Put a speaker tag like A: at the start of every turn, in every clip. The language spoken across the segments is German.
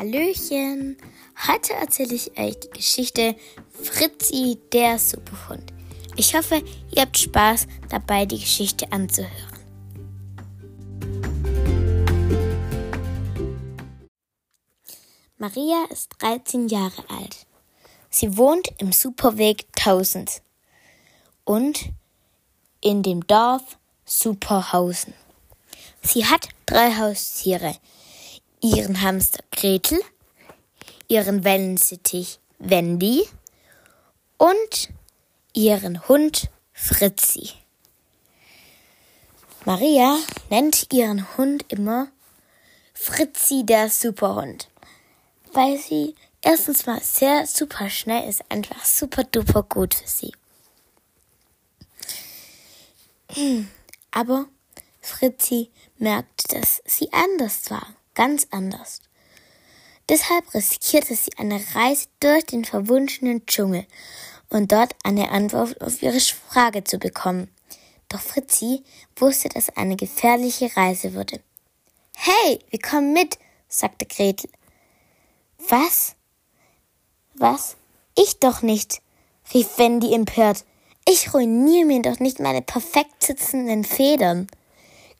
A: Hallöchen! Heute erzähle ich euch die Geschichte Fritzi, der Superhund. Ich hoffe, ihr habt Spaß dabei, die Geschichte anzuhören. Maria ist 13 Jahre alt. Sie wohnt im Superweg 1000 und in dem Dorf Superhausen. Sie hat drei Haustiere ihren Hamster Gretel, ihren Wellensittich Wendy und ihren Hund Fritzi. Maria nennt ihren Hund immer Fritzi der Superhund, weil sie erstens mal sehr super schnell ist, einfach super duper gut für sie. Aber Fritzi merkt, dass sie anders war ganz anders. Deshalb riskierte sie eine Reise durch den verwunschenen Dschungel und dort eine Antwort auf ihre Frage zu bekommen. Doch Fritzi wusste, dass eine gefährliche Reise würde. Hey, wir kommen mit, sagte Gretel. Was? Was? Ich doch nicht, rief Wendy empört. Ich ruiniere mir doch nicht meine perfekt sitzenden Federn.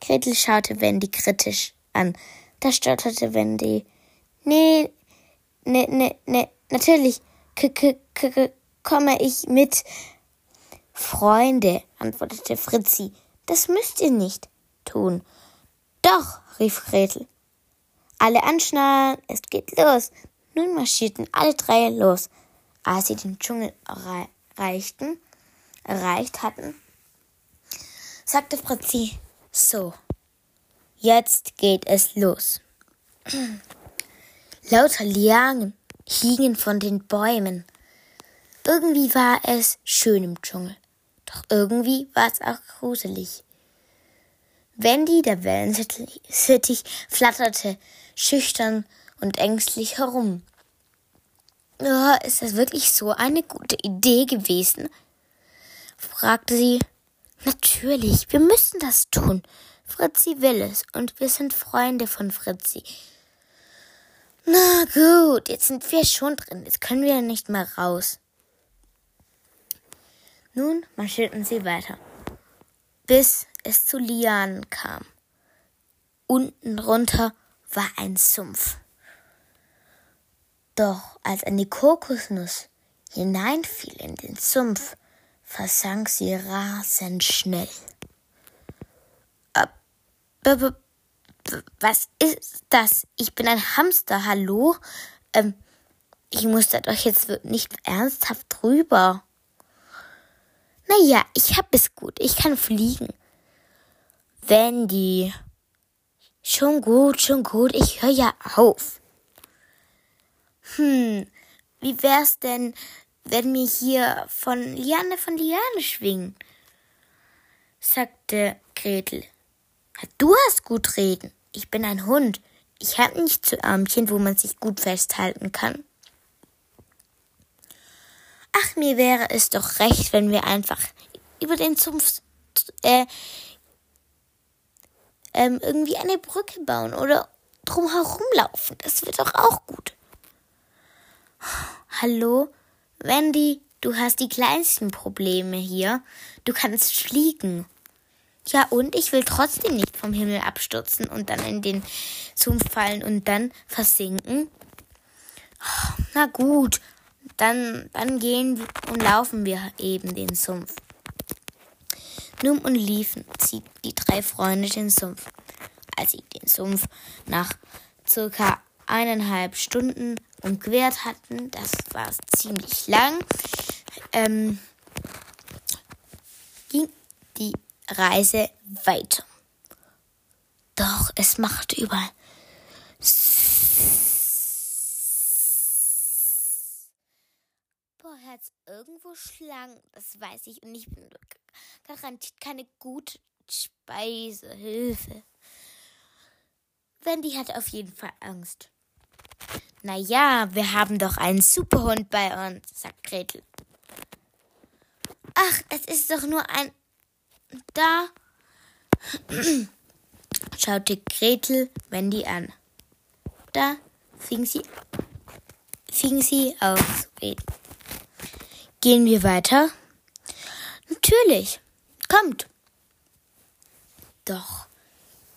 A: Gretel schaute Wendy kritisch an. Da stotterte Wendy. Nee, nee, nee, nee, natürlich k k k komme ich mit. Freunde, antwortete Fritzi, das müsst ihr nicht tun. Doch, rief Gretel. Alle anschnallen, es geht los. Nun marschierten alle drei los. Als sie den Dschungel erreichten, erreicht hatten, sagte Fritzi, so, Jetzt geht es los. Lauter Lianen hingen von den Bäumen. Irgendwie war es schön im Dschungel, doch irgendwie war es auch gruselig. Wendy, der Wellensittich, flatterte schüchtern und ängstlich herum. Oh, ist das wirklich so eine gute Idee gewesen? fragte sie. Natürlich, wir müssen das tun, Fritzi will es und wir sind Freunde von Fritzi. Na gut, jetzt sind wir schon drin, jetzt können wir nicht mehr raus. Nun marschierten sie weiter, bis es zu Lianen kam. Unten runter war ein Sumpf. Doch als eine Kokosnuss hineinfiel in den Sumpf, versank sie rasend schnell. Was ist das? Ich bin ein Hamster, hallo? Ähm, ich muss da doch jetzt nicht ernsthaft drüber. Naja, ich hab es gut. Ich kann fliegen. Wendy. Schon gut, schon gut. Ich höre ja auf. Hm, wie wär's denn, wenn wir hier von Liane von Liane schwingen? sagte Gretel. Du hast gut reden. Ich bin ein Hund. Ich habe nicht zu Ärmchen, wo man sich gut festhalten kann. Ach, mir wäre es doch recht, wenn wir einfach über den Sumpf äh, ähm, irgendwie eine Brücke bauen oder drumherum laufen. Das wird doch auch gut. Hallo, Wendy, du hast die kleinsten Probleme hier. Du kannst fliegen. Ja, und ich will trotzdem nicht vom Himmel abstürzen und dann in den Sumpf fallen und dann versinken. Na gut, dann, dann gehen und laufen wir eben den Sumpf. Nun und liefen sie die drei Freunde den Sumpf. Als sie den Sumpf nach circa eineinhalb Stunden umquert hatten, das war ziemlich lang, ähm, ging die Reise weiter. Doch es machte überall Boah, Herz irgendwo Schlangen, das weiß ich und ich bin garantiert keine gute Speise. Hilfe. Wendy hatte auf jeden Fall Angst. Na ja, wir haben doch einen Superhund bei uns, sagt Gretel. Ach, es ist doch nur ein da schaute Gretel Wendy an. Da fing sie, fing sie auf zu reden. Gehen wir weiter? Natürlich. Kommt. Doch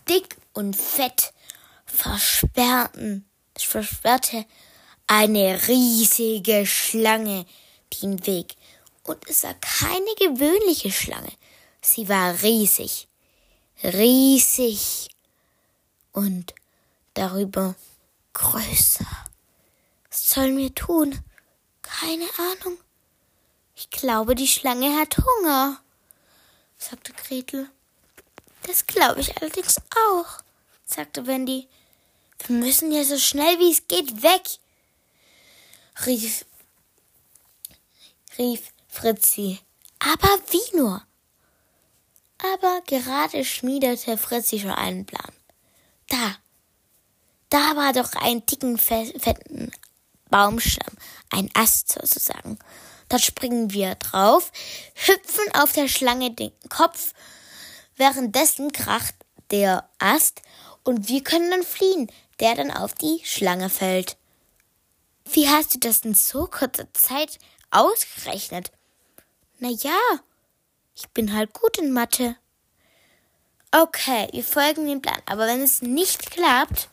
A: dick und fett versperrten, versperrte eine riesige Schlange den Weg. Und es war keine gewöhnliche Schlange. Sie war riesig, riesig und darüber größer. Was sollen wir tun? Keine Ahnung. Ich glaube, die Schlange hat Hunger, sagte Gretel. Das glaube ich allerdings auch, sagte Wendy. Wir müssen ja so schnell wie es geht weg, rief, rief Fritzi. Aber wie nur? Aber gerade schmiedete Fritzi schon einen Plan. Da, da war doch ein dicken, fetten Baumstamm, ein Ast sozusagen. Dort springen wir drauf, hüpfen auf der Schlange den Kopf, währenddessen kracht der Ast und wir können dann fliehen, der dann auf die Schlange fällt. Wie hast du das in so kurzer Zeit ausgerechnet? Na ja, ich bin halt gut in Mathe. Okay, wir folgen dem Plan, aber wenn es nicht klappt,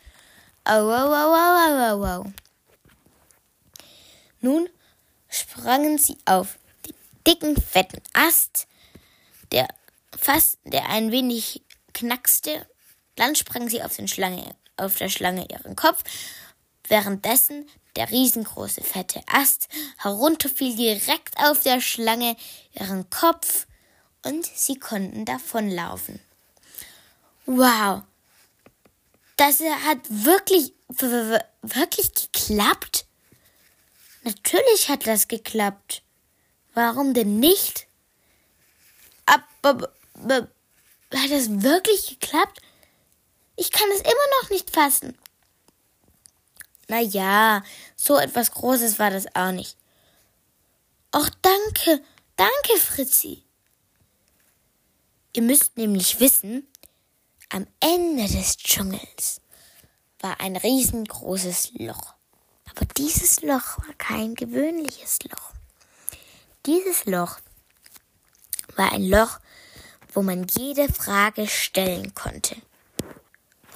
A: oh, oh, oh, oh, oh, oh, oh. Nun sprangen sie auf den dicken, fetten Ast, der fast, der ein wenig knackste. Dann sprangen sie auf den Schlange, auf der Schlange ihren Kopf, währenddessen der riesengroße fette Ast herunterfiel direkt auf der Schlange ihren Kopf und sie konnten davonlaufen. Wow, das hat wirklich, wirklich geklappt? Natürlich hat das geklappt. Warum denn nicht? Aber, aber hat das wirklich geklappt? Ich kann es immer noch nicht fassen. Na ja, so etwas Großes war das auch nicht. Ach, danke, danke, Fritzi. Ihr müsst nämlich wissen, am Ende des Dschungels war ein riesengroßes Loch. Aber dieses Loch war kein gewöhnliches Loch. Dieses Loch war ein Loch, wo man jede Frage stellen konnte.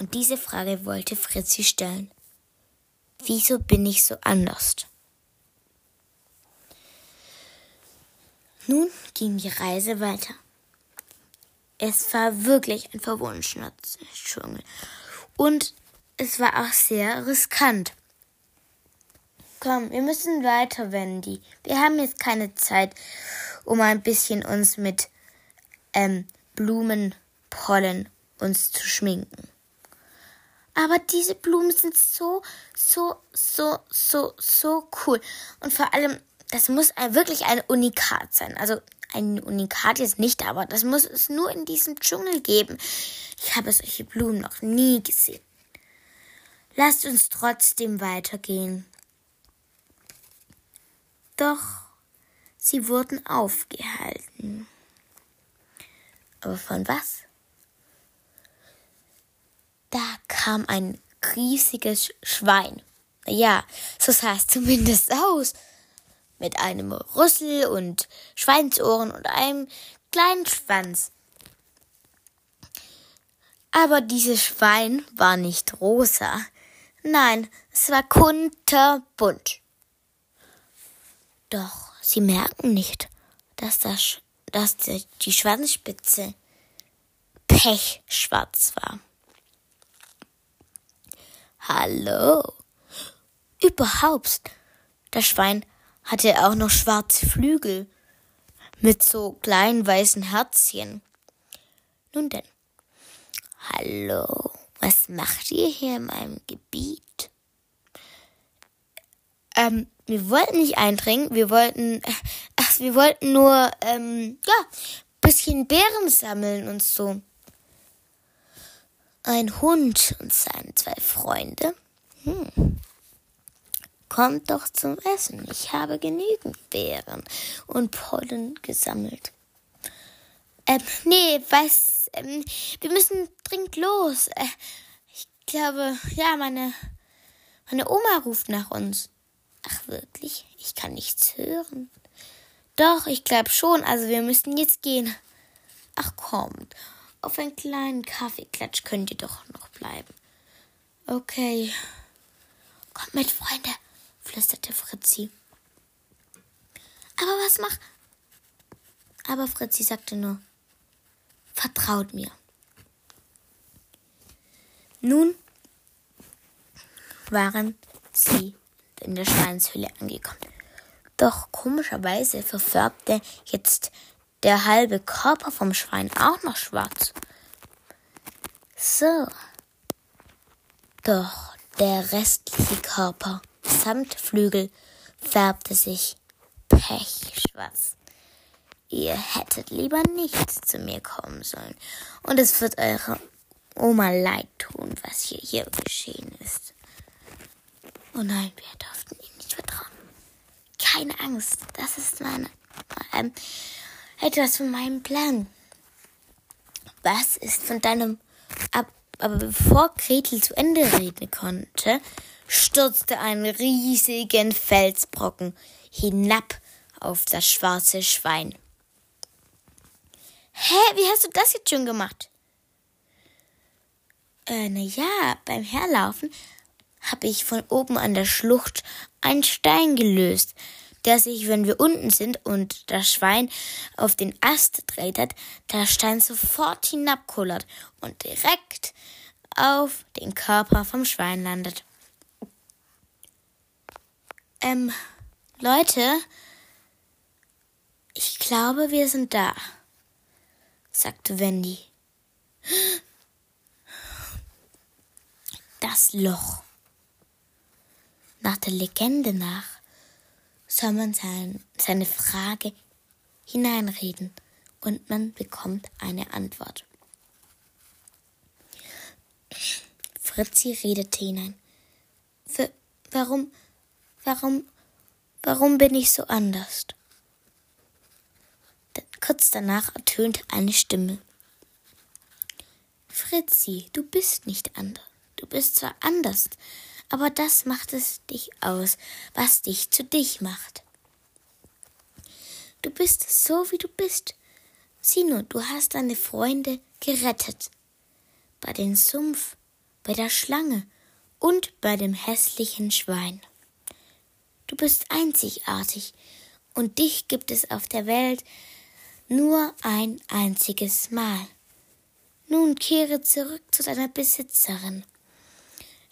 A: Und diese Frage wollte Fritzi stellen. Wieso bin ich so anders? Nun ging die Reise weiter. Es war wirklich ein verwunschener Dschungel. Und es war auch sehr riskant. Komm, wir müssen weiter, Wendy. Wir haben jetzt keine Zeit, um ein bisschen uns mit ähm, Blumenpollen uns zu schminken. Aber diese Blumen sind so, so, so, so, so cool. Und vor allem, das muss wirklich ein Unikat sein. Also ein Unikat jetzt nicht, aber das muss es nur in diesem Dschungel geben. Ich habe solche Blumen noch nie gesehen. Lasst uns trotzdem weitergehen. Doch sie wurden aufgehalten. Aber von was? Da kam ein riesiges Schwein. Ja, so sah es zumindest aus. Mit einem Rüssel und Schweinsohren und einem kleinen Schwanz. Aber dieses Schwein war nicht rosa. Nein, es war kunterbunt. Doch sie merken nicht, dass, das, dass die Schwanzspitze pechschwarz war. Hallo. Überhaupt, das Schwein hatte auch noch schwarze Flügel mit so kleinen weißen Herzchen. Nun denn. Hallo, was macht ihr hier in meinem Gebiet? Ähm, wir wollten nicht eindringen, wir wollten, ach, wir wollten nur, ähm, ja, bisschen Beeren sammeln und so. Ein Hund und seine zwei Freunde. Hm. Kommt doch zum Essen. Ich habe genügend Beeren und Pollen gesammelt. Ähm, nee, was, ähm, wir müssen dringend los. Äh, ich glaube, ja, meine Meine Oma ruft nach uns. Ach wirklich? Ich kann nichts hören. Doch, ich glaube schon, also wir müssen jetzt gehen. Ach kommt, auf einen kleinen Kaffeeklatsch könnt ihr doch noch bleiben. Okay. Kommt mit, Freunde, flüsterte Fritzi. Aber was mach? Aber Fritzi sagte nur, vertraut mir. Nun waren sie in der Steinshöhle angekommen. Doch komischerweise verfärbte jetzt der halbe Körper vom Schwein auch noch schwarz. So. Doch der restliche Körper samt Flügel färbte sich pechschwarz. Ihr hättet lieber nicht zu mir kommen sollen. Und es wird eurer Oma leid tun, was hier, hier geschehen ist. Oh nein, wir durften ihm nicht vertrauen. Keine Angst, das ist meine, ähm, etwas von meinem Plan. Was ist von deinem, ab, aber bevor Gretel zu Ende reden konnte, stürzte ein riesigen Felsbrocken hinab auf das schwarze Schwein. Hä, wie hast du das jetzt schon gemacht? Äh, na ja, beim Herlaufen habe ich von oben an der Schlucht einen Stein gelöst, der sich, wenn wir unten sind und das Schwein auf den Ast tretet, der Stein sofort hinabkullert und direkt auf den Körper vom Schwein landet. Ähm, Leute, ich glaube, wir sind da, sagte Wendy. Das Loch. Nach der Legende nach soll man sein, seine Frage hineinreden und man bekommt eine Antwort. Fritzi redete hinein. Für, warum, warum, warum bin ich so anders? Kurz danach ertönte eine Stimme. Fritzi, du bist nicht anders. Du bist zwar anders, aber das macht es dich aus, was dich zu dich macht. Du bist so, wie du bist. Sieh nur, du hast deine Freunde gerettet. Bei dem Sumpf, bei der Schlange und bei dem hässlichen Schwein. Du bist einzigartig und dich gibt es auf der Welt nur ein einziges Mal. Nun kehre zurück zu deiner Besitzerin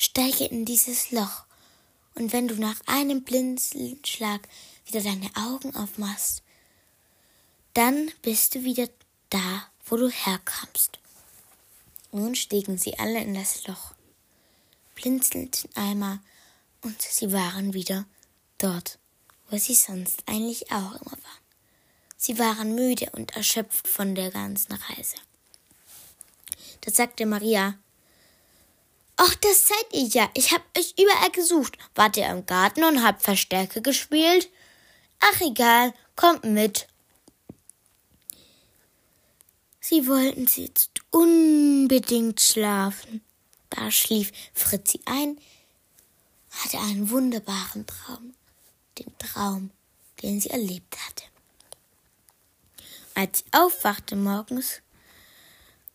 A: steige in dieses Loch, und wenn du nach einem Blinzelschlag wieder deine Augen aufmachst, dann bist du wieder da, wo du herkamst. Nun stiegen sie alle in das Loch, blinzelten einmal, und sie waren wieder dort, wo sie sonst eigentlich auch immer waren. Sie waren müde und erschöpft von der ganzen Reise. Da sagte Maria, Ach, das seid ihr ja. Ich hab euch überall gesucht. Wart ihr im Garten und habt Verstärke gespielt? Ach, egal. Kommt mit. Sie wollten jetzt unbedingt schlafen. Da schlief Fritzi ein, hatte einen wunderbaren Traum. Den Traum, den sie erlebt hatte. Als sie aufwachte morgens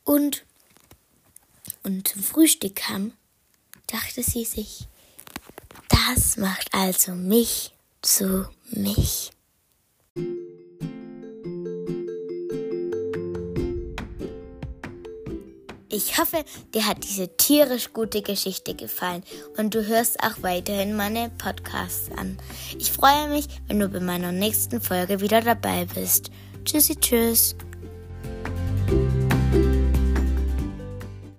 A: und und zum Frühstück kam, dachte sie sich, das macht also mich zu mich. Ich hoffe, dir hat diese tierisch gute Geschichte gefallen und du hörst auch weiterhin meine Podcasts an. Ich freue mich, wenn du bei meiner nächsten Folge wieder dabei bist. Tschüssi, tschüss.